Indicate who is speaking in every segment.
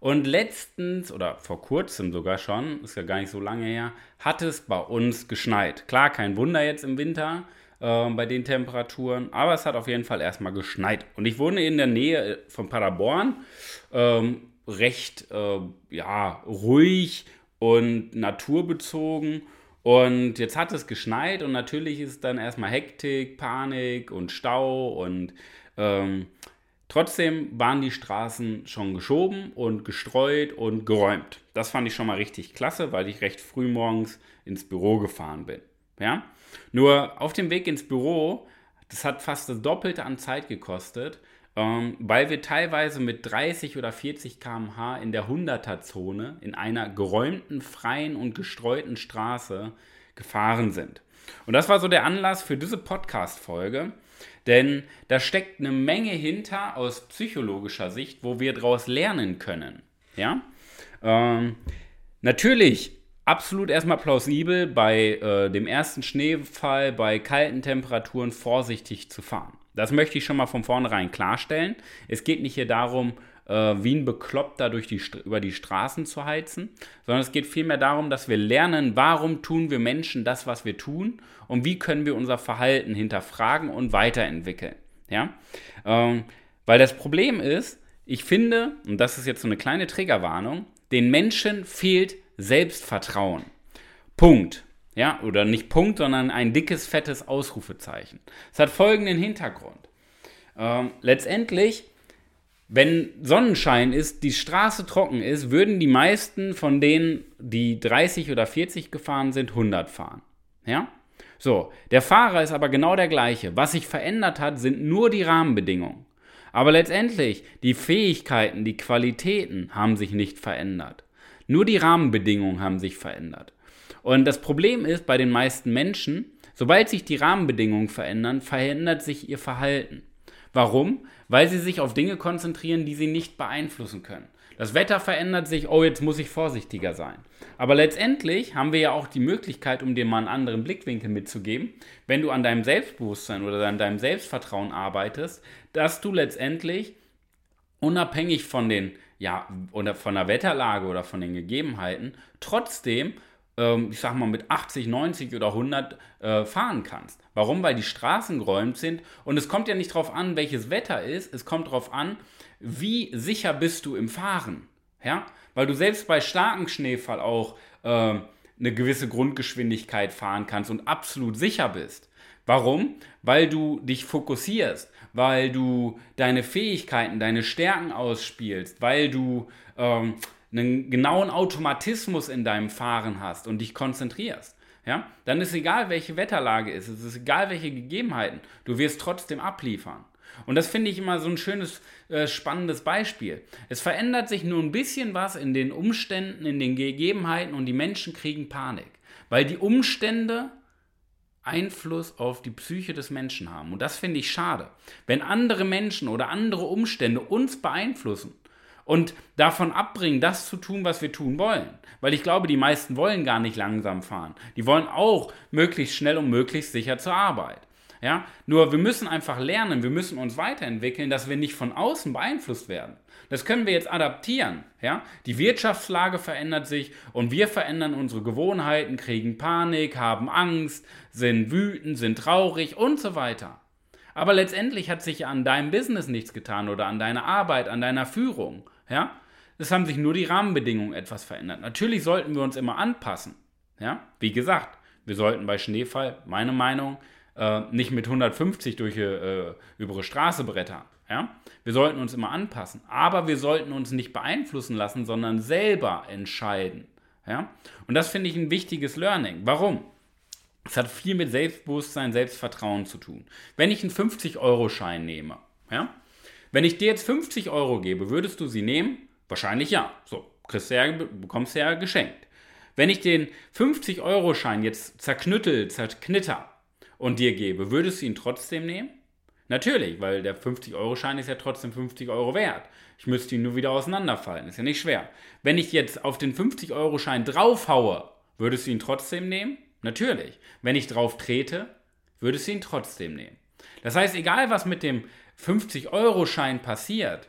Speaker 1: Und letztens, oder vor kurzem sogar schon, ist ja gar nicht so lange her, hat es bei uns geschneit. Klar, kein Wunder jetzt im Winter äh, bei den Temperaturen, aber es hat auf jeden Fall erstmal geschneit. Und ich wohne in der Nähe äh, von Paderborn, ähm, recht äh, ja, ruhig und naturbezogen. Und jetzt hat es geschneit und natürlich ist dann erstmal Hektik, Panik und Stau und ähm, Trotzdem waren die Straßen schon geschoben und gestreut und geräumt. Das fand ich schon mal richtig klasse, weil ich recht früh morgens ins Büro gefahren bin. Ja? Nur auf dem Weg ins Büro, das hat fast das Doppelte an Zeit gekostet, ähm, weil wir teilweise mit 30 oder 40 km/h in der 100er-Zone in einer geräumten, freien und gestreuten Straße gefahren sind. Und das war so der Anlass für diese Podcast-Folge. Denn da steckt eine Menge hinter aus psychologischer Sicht, wo wir daraus lernen können. Ja? Ähm, natürlich absolut erstmal plausibel, bei äh, dem ersten Schneefall, bei kalten Temperaturen vorsichtig zu fahren. Das möchte ich schon mal von vornherein klarstellen. Es geht nicht hier darum, äh, wie ein Bekloppter durch die, über die Straßen zu heizen, sondern es geht vielmehr darum, dass wir lernen, warum tun wir Menschen das, was wir tun und wie können wir unser Verhalten hinterfragen und weiterentwickeln. Ja? Ähm, weil das Problem ist, ich finde, und das ist jetzt so eine kleine Triggerwarnung, den Menschen fehlt Selbstvertrauen. Punkt. Ja, oder nicht Punkt, sondern ein dickes, fettes Ausrufezeichen. Es hat folgenden Hintergrund. Ähm, letztendlich wenn Sonnenschein ist, die Straße trocken ist, würden die meisten von denen, die 30 oder 40 gefahren sind, 100 fahren. Ja? So, der Fahrer ist aber genau der gleiche. Was sich verändert hat, sind nur die Rahmenbedingungen. Aber letztendlich, die Fähigkeiten, die Qualitäten haben sich nicht verändert. Nur die Rahmenbedingungen haben sich verändert. Und das Problem ist bei den meisten Menschen, sobald sich die Rahmenbedingungen verändern, verändert sich ihr Verhalten. Warum? Weil sie sich auf Dinge konzentrieren, die sie nicht beeinflussen können. Das Wetter verändert sich, oh, jetzt muss ich vorsichtiger sein. Aber letztendlich haben wir ja auch die Möglichkeit, um dir mal einen anderen Blickwinkel mitzugeben, wenn du an deinem Selbstbewusstsein oder an deinem Selbstvertrauen arbeitest, dass du letztendlich unabhängig von den, ja, oder von der Wetterlage oder von den Gegebenheiten, trotzdem ich sag mal, mit 80, 90 oder 100 äh, fahren kannst. Warum? Weil die Straßen geräumt sind und es kommt ja nicht darauf an, welches Wetter ist, es kommt darauf an, wie sicher bist du im Fahren. Ja? Weil du selbst bei starkem Schneefall auch äh, eine gewisse Grundgeschwindigkeit fahren kannst und absolut sicher bist. Warum? Weil du dich fokussierst, weil du deine Fähigkeiten, deine Stärken ausspielst, weil du ähm, einen genauen Automatismus in deinem Fahren hast und dich konzentrierst, ja, dann ist egal, welche Wetterlage ist, es ist egal, welche Gegebenheiten, du wirst trotzdem abliefern. Und das finde ich immer so ein schönes, äh, spannendes Beispiel. Es verändert sich nur ein bisschen was in den Umständen, in den Gegebenheiten und die Menschen kriegen Panik, weil die Umstände Einfluss auf die Psyche des Menschen haben. Und das finde ich schade. Wenn andere Menschen oder andere Umstände uns beeinflussen, und davon abbringen, das zu tun, was wir tun wollen. Weil ich glaube, die meisten wollen gar nicht langsam fahren. Die wollen auch möglichst schnell und möglichst sicher zur Arbeit. Ja? Nur wir müssen einfach lernen, wir müssen uns weiterentwickeln, dass wir nicht von außen beeinflusst werden. Das können wir jetzt adaptieren. Ja? Die Wirtschaftslage verändert sich und wir verändern unsere Gewohnheiten, kriegen Panik, haben Angst, sind wütend, sind traurig und so weiter. Aber letztendlich hat sich an deinem Business nichts getan oder an deiner Arbeit, an deiner Führung. Ja? Es haben sich nur die Rahmenbedingungen etwas verändert. Natürlich sollten wir uns immer anpassen. Ja? Wie gesagt, wir sollten bei Schneefall, meine Meinung, äh, nicht mit 150 durch äh, über Straße brettern. Ja? Wir sollten uns immer anpassen. Aber wir sollten uns nicht beeinflussen lassen, sondern selber entscheiden. Ja? Und das finde ich ein wichtiges Learning. Warum? Es hat viel mit Selbstbewusstsein, Selbstvertrauen zu tun. Wenn ich einen 50-Euro-Schein nehme, ja, wenn ich dir jetzt 50 Euro gebe, würdest du sie nehmen? Wahrscheinlich ja. So, kriegst du ja, bekommst du ja geschenkt. Wenn ich den 50-Euro-Schein jetzt zerknüttel, zerknitter und dir gebe, würdest du ihn trotzdem nehmen? Natürlich, weil der 50-Euro-Schein ist ja trotzdem 50 Euro wert. Ich müsste ihn nur wieder auseinanderfalten, ist ja nicht schwer. Wenn ich jetzt auf den 50-Euro-Schein draufhaue, würdest du ihn trotzdem nehmen? Natürlich. Wenn ich drauf trete, würdest du ihn trotzdem nehmen. Das heißt, egal was mit dem 50-Euro-Schein passiert,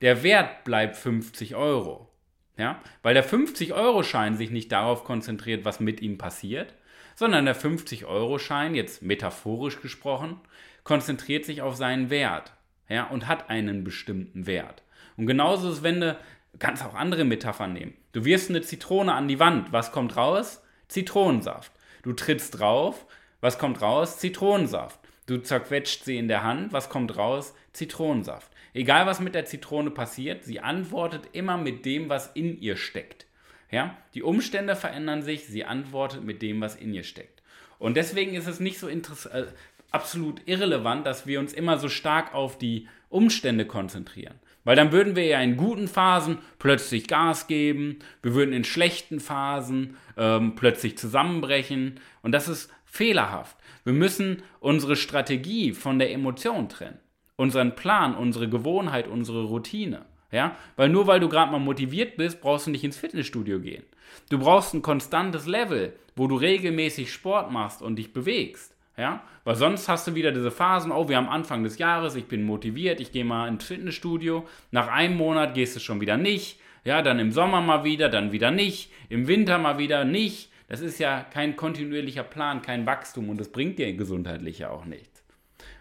Speaker 1: der Wert bleibt 50 Euro. Ja? Weil der 50-Euro-Schein sich nicht darauf konzentriert, was mit ihm passiert, sondern der 50-Euro-Schein, jetzt metaphorisch gesprochen, konzentriert sich auf seinen Wert ja, und hat einen bestimmten Wert. Und genauso ist, wenn du, kannst auch andere Metaphern nehmen. Du wirfst eine Zitrone an die Wand, was kommt raus? Zitronensaft. Du trittst drauf, was kommt raus? Zitronensaft. Du zerquetscht sie in der Hand, was kommt raus? Zitronensaft. Egal was mit der Zitrone passiert, sie antwortet immer mit dem, was in ihr steckt. Ja? Die Umstände verändern sich, sie antwortet mit dem, was in ihr steckt. Und deswegen ist es nicht so äh, absolut irrelevant, dass wir uns immer so stark auf die Umstände konzentrieren. Weil dann würden wir ja in guten Phasen plötzlich Gas geben, wir würden in schlechten Phasen ähm, plötzlich zusammenbrechen und das ist fehlerhaft. Wir müssen unsere Strategie von der Emotion trennen, unseren Plan, unsere Gewohnheit, unsere Routine. Ja? Weil nur weil du gerade mal motiviert bist, brauchst du nicht ins Fitnessstudio gehen. Du brauchst ein konstantes Level, wo du regelmäßig Sport machst und dich bewegst. Ja? Weil sonst hast du wieder diese Phasen, oh, wir haben Anfang des Jahres, ich bin motiviert, ich gehe mal ins Fitnessstudio. Nach einem Monat gehst du schon wieder nicht. Ja, dann im Sommer mal wieder, dann wieder nicht. Im Winter mal wieder nicht. Das ist ja kein kontinuierlicher Plan, kein Wachstum und das bringt dir gesundheitlich ja auch nichts.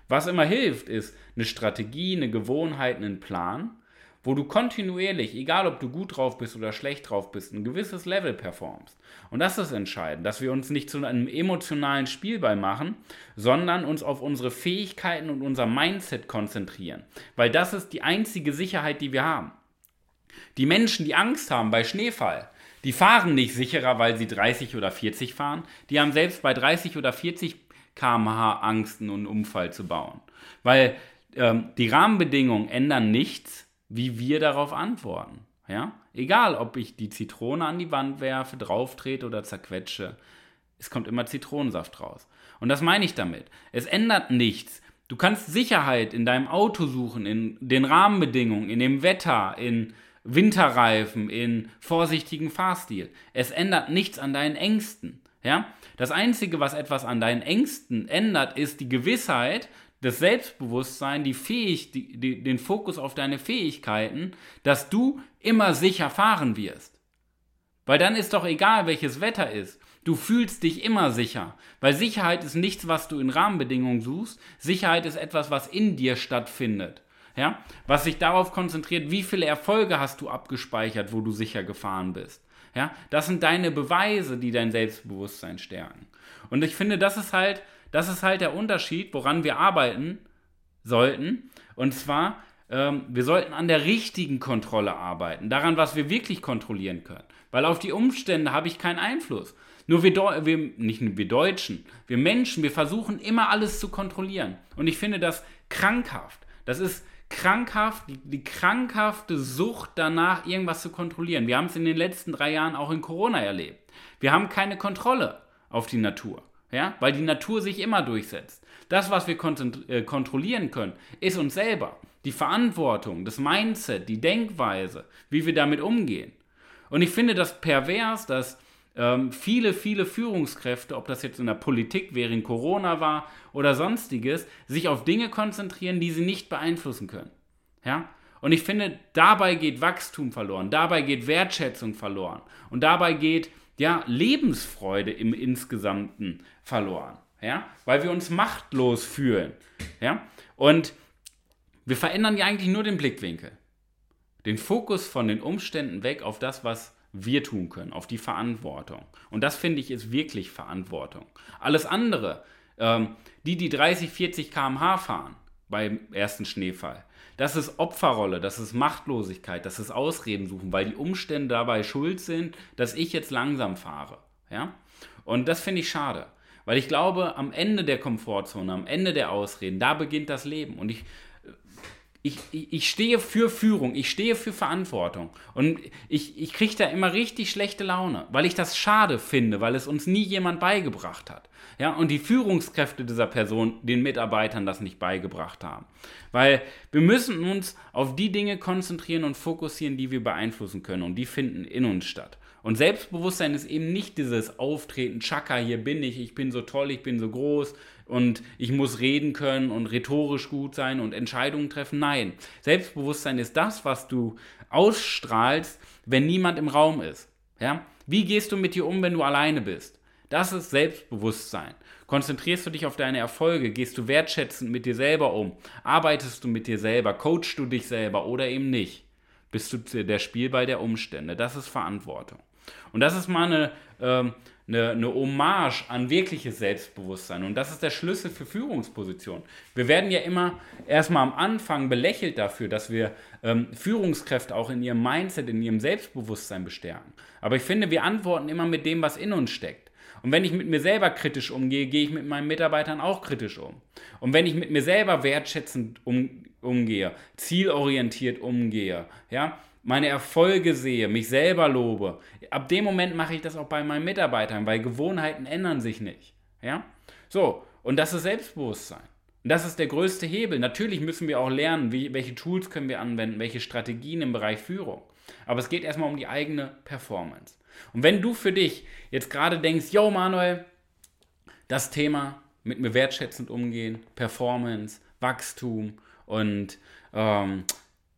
Speaker 1: Was immer hilft, ist eine Strategie, eine Gewohnheit, einen Plan wo du kontinuierlich, egal ob du gut drauf bist oder schlecht drauf bist, ein gewisses Level performst. Und das ist entscheidend, dass wir uns nicht zu einem emotionalen Spielball machen, sondern uns auf unsere Fähigkeiten und unser Mindset konzentrieren. Weil das ist die einzige Sicherheit, die wir haben. Die Menschen, die Angst haben bei Schneefall, die fahren nicht sicherer, weil sie 30 oder 40 fahren. Die haben selbst bei 30 oder 40 km/h Angst, einen Unfall zu bauen. Weil ähm, die Rahmenbedingungen ändern nichts, wie wir darauf antworten. Ja? Egal, ob ich die Zitrone an die Wand werfe, drauftrete oder zerquetsche, es kommt immer Zitronensaft raus. Und das meine ich damit. Es ändert nichts. Du kannst Sicherheit in deinem Auto suchen, in den Rahmenbedingungen, in dem Wetter, in Winterreifen, in vorsichtigen Fahrstil. Es ändert nichts an deinen Ängsten. Ja? Das Einzige, was etwas an deinen Ängsten ändert, ist die Gewissheit, das Selbstbewusstsein, die Fähig, die, die, den Fokus auf deine Fähigkeiten, dass du immer sicher fahren wirst. Weil dann ist doch egal, welches Wetter ist. Du fühlst dich immer sicher. Weil Sicherheit ist nichts, was du in Rahmenbedingungen suchst. Sicherheit ist etwas, was in dir stattfindet. Ja? Was sich darauf konzentriert, wie viele Erfolge hast du abgespeichert, wo du sicher gefahren bist. Ja? Das sind deine Beweise, die dein Selbstbewusstsein stärken. Und ich finde, das ist halt das ist halt der Unterschied, woran wir arbeiten sollten. Und zwar, ähm, wir sollten an der richtigen Kontrolle arbeiten, daran, was wir wirklich kontrollieren können. Weil auf die Umstände habe ich keinen Einfluss. Nur wir, wir, nicht wir Deutschen, wir Menschen, wir versuchen immer alles zu kontrollieren. Und ich finde das krankhaft. Das ist krankhaft, die, krankhafte Sucht danach, irgendwas zu kontrollieren. Wir haben es in den letzten drei Jahren auch in Corona erlebt. Wir haben keine Kontrolle auf die Natur ja, weil die Natur sich immer durchsetzt. Das, was wir äh, kontrollieren können, ist uns selber. Die Verantwortung, das Mindset, die Denkweise, wie wir damit umgehen. Und ich finde das pervers, dass ähm, viele, viele Führungskräfte, ob das jetzt in der Politik während Corona war oder sonstiges, sich auf Dinge konzentrieren, die sie nicht beeinflussen können. Ja? Und ich finde, dabei geht Wachstum verloren, dabei geht Wertschätzung verloren und dabei geht ja, Lebensfreude im Insgesamten verloren, ja, weil wir uns machtlos fühlen, ja, und wir verändern ja eigentlich nur den Blickwinkel, den Fokus von den Umständen weg auf das, was wir tun können, auf die Verantwortung. Und das finde ich ist wirklich Verantwortung. Alles andere, ähm, die, die 30, 40 km/h fahren beim ersten Schneefall, das ist Opferrolle, das ist Machtlosigkeit, das ist Ausreden suchen, weil die Umstände dabei schuld sind, dass ich jetzt langsam fahre. Ja? Und das finde ich schade. Weil ich glaube, am Ende der Komfortzone, am Ende der Ausreden, da beginnt das Leben. Und ich, ich, ich, stehe für Führung, ich stehe für Verantwortung. Und ich, ich kriege da immer richtig schlechte Laune, weil ich das schade finde, weil es uns nie jemand beigebracht hat. Ja, und die Führungskräfte dieser Person den Mitarbeitern das nicht beigebracht haben. Weil wir müssen uns auf die Dinge konzentrieren und fokussieren, die wir beeinflussen können. Und die finden in uns statt. Und Selbstbewusstsein ist eben nicht dieses Auftreten, Chaka, hier bin ich, ich bin so toll, ich bin so groß und ich muss reden können und rhetorisch gut sein und Entscheidungen treffen. Nein, Selbstbewusstsein ist das, was du ausstrahlst, wenn niemand im Raum ist. Ja? Wie gehst du mit dir um, wenn du alleine bist? Das ist Selbstbewusstsein. Konzentrierst du dich auf deine Erfolge? Gehst du wertschätzend mit dir selber um? Arbeitest du mit dir selber? Coachst du dich selber oder eben nicht? Bist du der Spielball der Umstände? Das ist Verantwortung. Und das ist mal eine, ähm, eine, eine Hommage an wirkliches Selbstbewusstsein. Und das ist der Schlüssel für Führungspositionen. Wir werden ja immer erstmal am Anfang belächelt dafür, dass wir ähm, Führungskräfte auch in ihrem Mindset, in ihrem Selbstbewusstsein bestärken. Aber ich finde, wir antworten immer mit dem, was in uns steckt. Und wenn ich mit mir selber kritisch umgehe, gehe ich mit meinen Mitarbeitern auch kritisch um. Und wenn ich mit mir selber wertschätzend um, umgehe, zielorientiert umgehe, ja, meine Erfolge sehe, mich selber lobe, ab dem Moment mache ich das auch bei meinen Mitarbeitern, weil Gewohnheiten ändern sich nicht. Ja? So, und das ist Selbstbewusstsein. Und das ist der größte Hebel. Natürlich müssen wir auch lernen, wie, welche Tools können wir anwenden, welche Strategien im Bereich Führung. Aber es geht erstmal um die eigene Performance. Und wenn du für dich jetzt gerade denkst, yo Manuel, das Thema mit mir wertschätzend umgehen, Performance, Wachstum und ähm,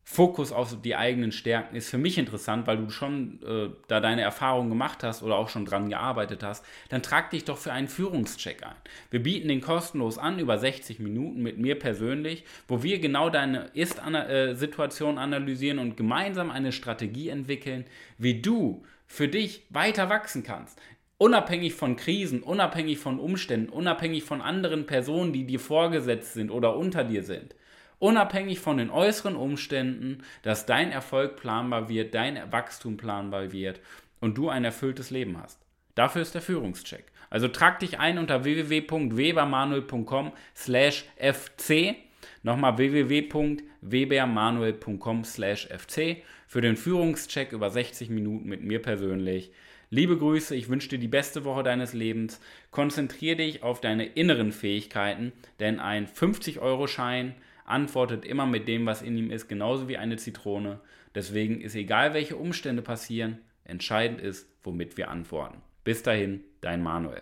Speaker 1: Fokus auf die eigenen Stärken ist für mich interessant, weil du schon äh, da deine Erfahrungen gemacht hast oder auch schon dran gearbeitet hast, dann trag dich doch für einen Führungscheck ein. Wir bieten den kostenlos an, über 60 Minuten mit mir persönlich, wo wir genau deine Ist-Situation analysieren und gemeinsam eine Strategie entwickeln, wie du für dich weiter wachsen kannst. Unabhängig von Krisen, unabhängig von Umständen, unabhängig von anderen Personen, die dir vorgesetzt sind oder unter dir sind unabhängig von den äußeren Umständen, dass dein Erfolg planbar wird, dein Wachstum planbar wird und du ein erfülltes Leben hast. Dafür ist der Führungscheck. Also trag dich ein unter www.webermanuel.com slash fc. Nochmal www.webermanuel.com slash fc für den Führungscheck über 60 Minuten mit mir persönlich. Liebe Grüße, ich wünsche dir die beste Woche deines Lebens. Konzentriere dich auf deine inneren Fähigkeiten, denn ein 50-Euro-Schein antwortet immer mit dem, was in ihm ist, genauso wie eine Zitrone. Deswegen ist egal, welche Umstände passieren, entscheidend ist, womit wir antworten. Bis dahin, dein Manuel.